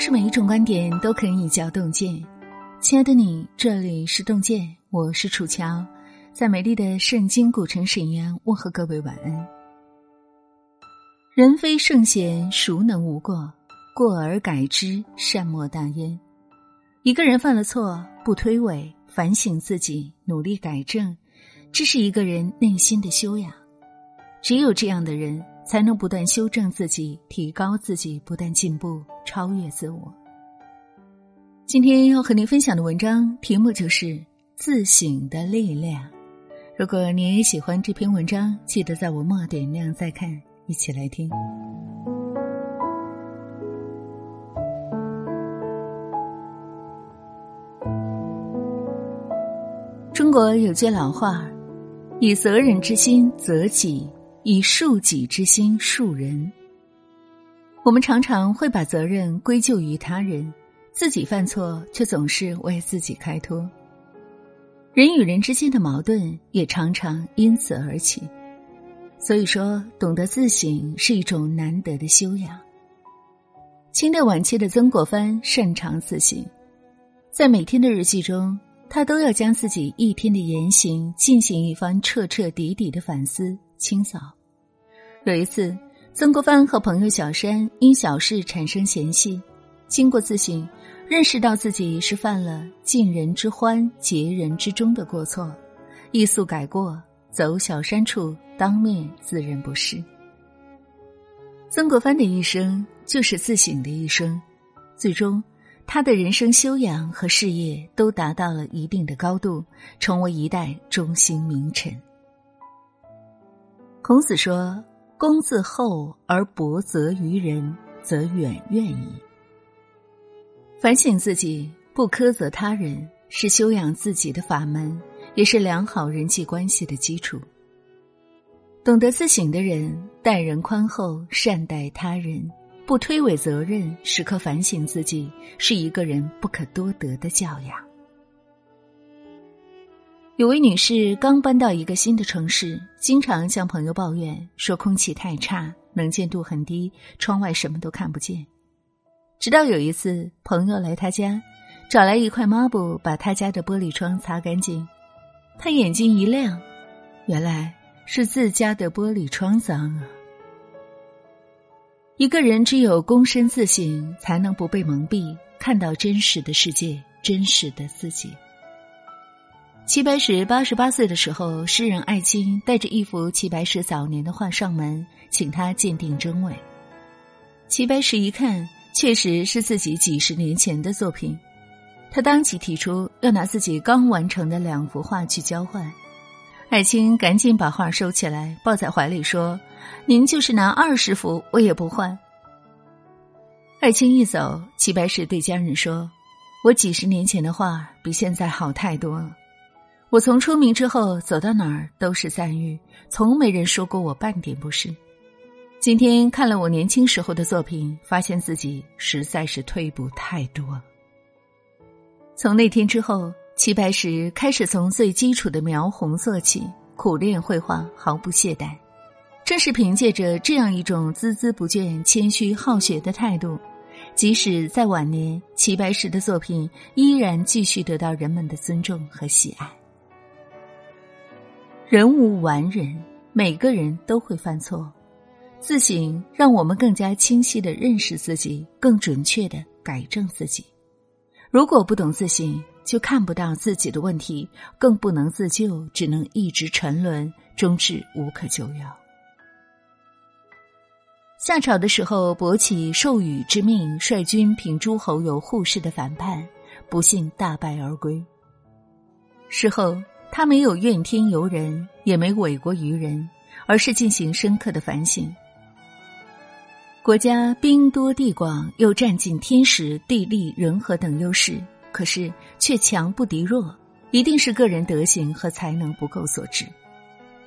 不是每一种观点都可以叫洞见。亲爱的你，这里是洞见，我是楚乔，在美丽的圣经古城沈阳问候各位晚安。人非圣贤，孰能无过？过而改之，善莫大焉。一个人犯了错，不推诿，反省自己，努力改正，这是一个人内心的修养。只有这样的人。才能不断修正自己，提高自己，不断进步，超越自我。今天要和您分享的文章题目就是《自省的力量》。如果你也喜欢这篇文章，记得在文末点亮再看，一起来听。中国有句老话：“以责人之心责己。”以恕己之心恕人。我们常常会把责任归咎于他人，自己犯错却总是为自己开脱。人与人之间的矛盾也常常因此而起。所以说，懂得自省是一种难得的修养。清代晚期的曾国藩擅长自省，在每天的日记中，他都要将自己一天的言行进行一番彻彻底底的反思。清扫。有一次，曾国藩和朋友小山因小事产生嫌隙，经过自省，认识到自己是犯了尽人之欢，竭人之忠的过错，一速改过，走小山处，当面自认不是。曾国藩的一生就是自省的一生，最终，他的人生修养和事业都达到了一定的高度，成为一代中兴名臣。孔子说：“公自厚而薄责于人，则远怨矣。”反省自己，不苛责他人，是修养自己的法门，也是良好人际关系的基础。懂得自省的人，待人宽厚，善待他人，不推诿责任，时刻反省自己，是一个人不可多得的教养。有位女士刚搬到一个新的城市，经常向朋友抱怨说空气太差，能见度很低，窗外什么都看不见。直到有一次，朋友来她家，找来一块抹布，把她家的玻璃窗擦干净。她眼睛一亮，原来是自家的玻璃窗脏啊！一个人只有躬身自省，才能不被蒙蔽，看到真实的世界，真实的自己。齐白石八十八岁的时候，诗人艾青带着一幅齐白石早年的画上门，请他鉴定真伪。齐白石一看，确实是自己几十年前的作品，他当即提出要拿自己刚完成的两幅画去交换。艾青赶紧把画收起来，抱在怀里说：“您就是拿二十幅，我也不换。”艾青一走，齐白石对家人说：“我几十年前的画比现在好太多了。”我从出名之后走到哪儿都是赞誉，从没人说过我半点不是。今天看了我年轻时候的作品，发现自己实在是退步太多。从那天之后，齐白石开始从最基础的描红做起，苦练绘画，毫不懈怠。正是凭借着这样一种孜孜不倦、谦虚好学的态度，即使在晚年，齐白石的作品依然继续得到人们的尊重和喜爱。人无完人，每个人都会犯错。自省让我们更加清晰的认识自己，更准确的改正自己。如果不懂自省，就看不到自己的问题，更不能自救，只能一直沉沦，终至无可救药。夏朝的时候，伯起受禹之命，率军平诸侯有护士的反叛，不幸大败而归。事后。他没有怨天尤人，也没委国于人，而是进行深刻的反省。国家兵多地广，又占尽天时、地利、人和等优势，可是却强不敌弱，一定是个人德行和才能不够所致。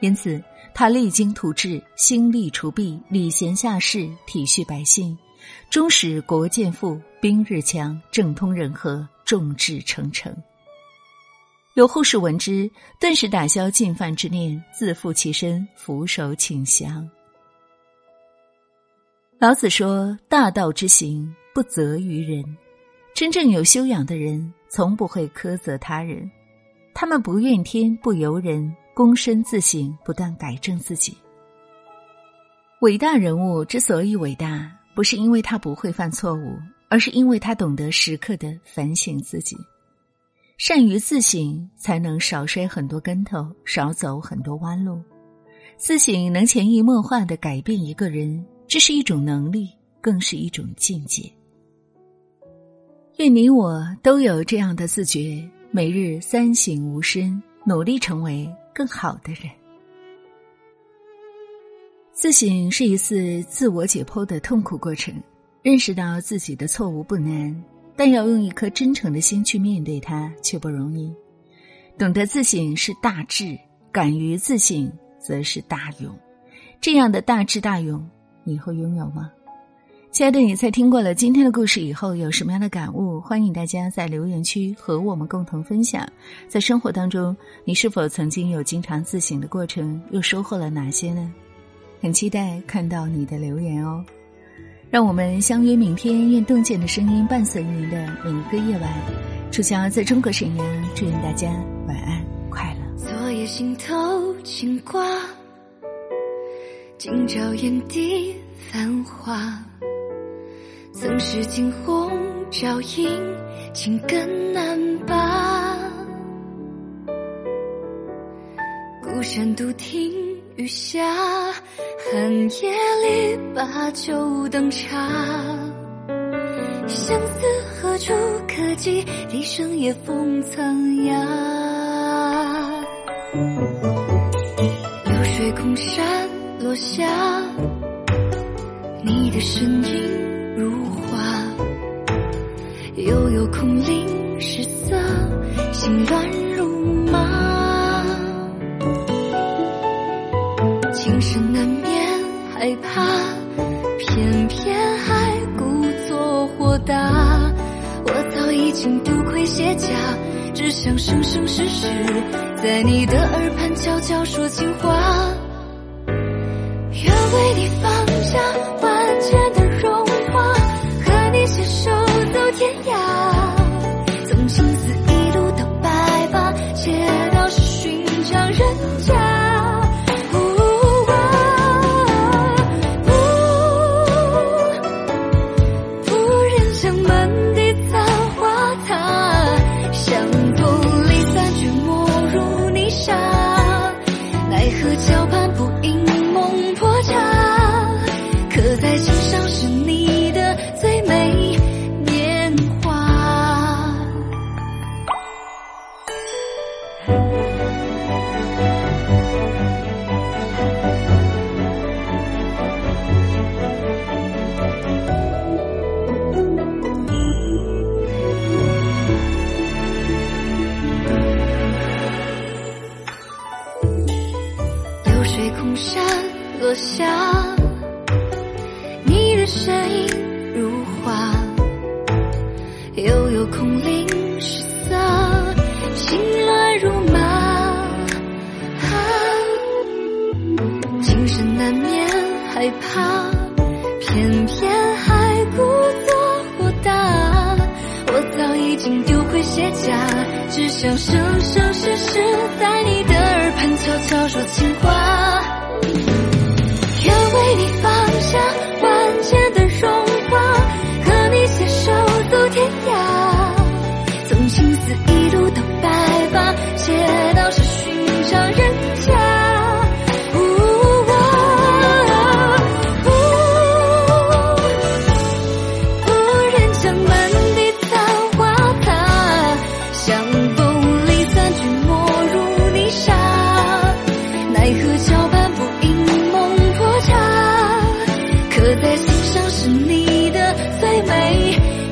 因此，他励精图治，兴利除弊，礼贤下士，体恤百姓，终使国渐富，兵日强，政通人和，众志成城。有护士闻之，顿时打消进犯之念，自负其身，俯首请降。老子说：“大道之行，不责于人。真正有修养的人，从不会苛责他人，他们不怨天不尤人，躬身自省，不断改正自己。伟大人物之所以伟大，不是因为他不会犯错误，而是因为他懂得时刻的反省自己。善于自省，才能少摔很多跟头，少走很多弯路。自省能潜移默化的改变一个人，这是一种能力，更是一种境界。愿你我都有这样的自觉，每日三省吾身，努力成为更好的人。自省是一次自我解剖的痛苦过程，认识到自己的错误不难。但要用一颗真诚的心去面对它，却不容易。懂得自省是大智，敢于自省则是大勇。这样的大智大勇，你会拥有吗？亲爱的你，在听过了今天的故事以后，有什么样的感悟？欢迎大家在留言区和我们共同分享。在生活当中，你是否曾经有经常自省的过程？又收获了哪些呢？很期待看到你的留言哦。让我们相约明天，愿洞见的声音伴随您的每一个夜晚。楚乔在中国沈阳，祝愿大家晚安快乐。昨夜心头牵挂，今朝眼底繁华。曾是惊鸿照影，情根难拔。孤山独听。雨下，寒夜里把酒当茶。相思何处可寄？笛声夜风苍哑。流水空山落下，你的身影如画。悠悠空灵失色，心乱如麻。害怕，偏偏还故作豁达。我早已经丢盔卸甲，只想生生世世在你的耳畔悄悄说情话。愿为你放下下，只想生生世世在你的耳畔悄悄说情在心上，是你的最美。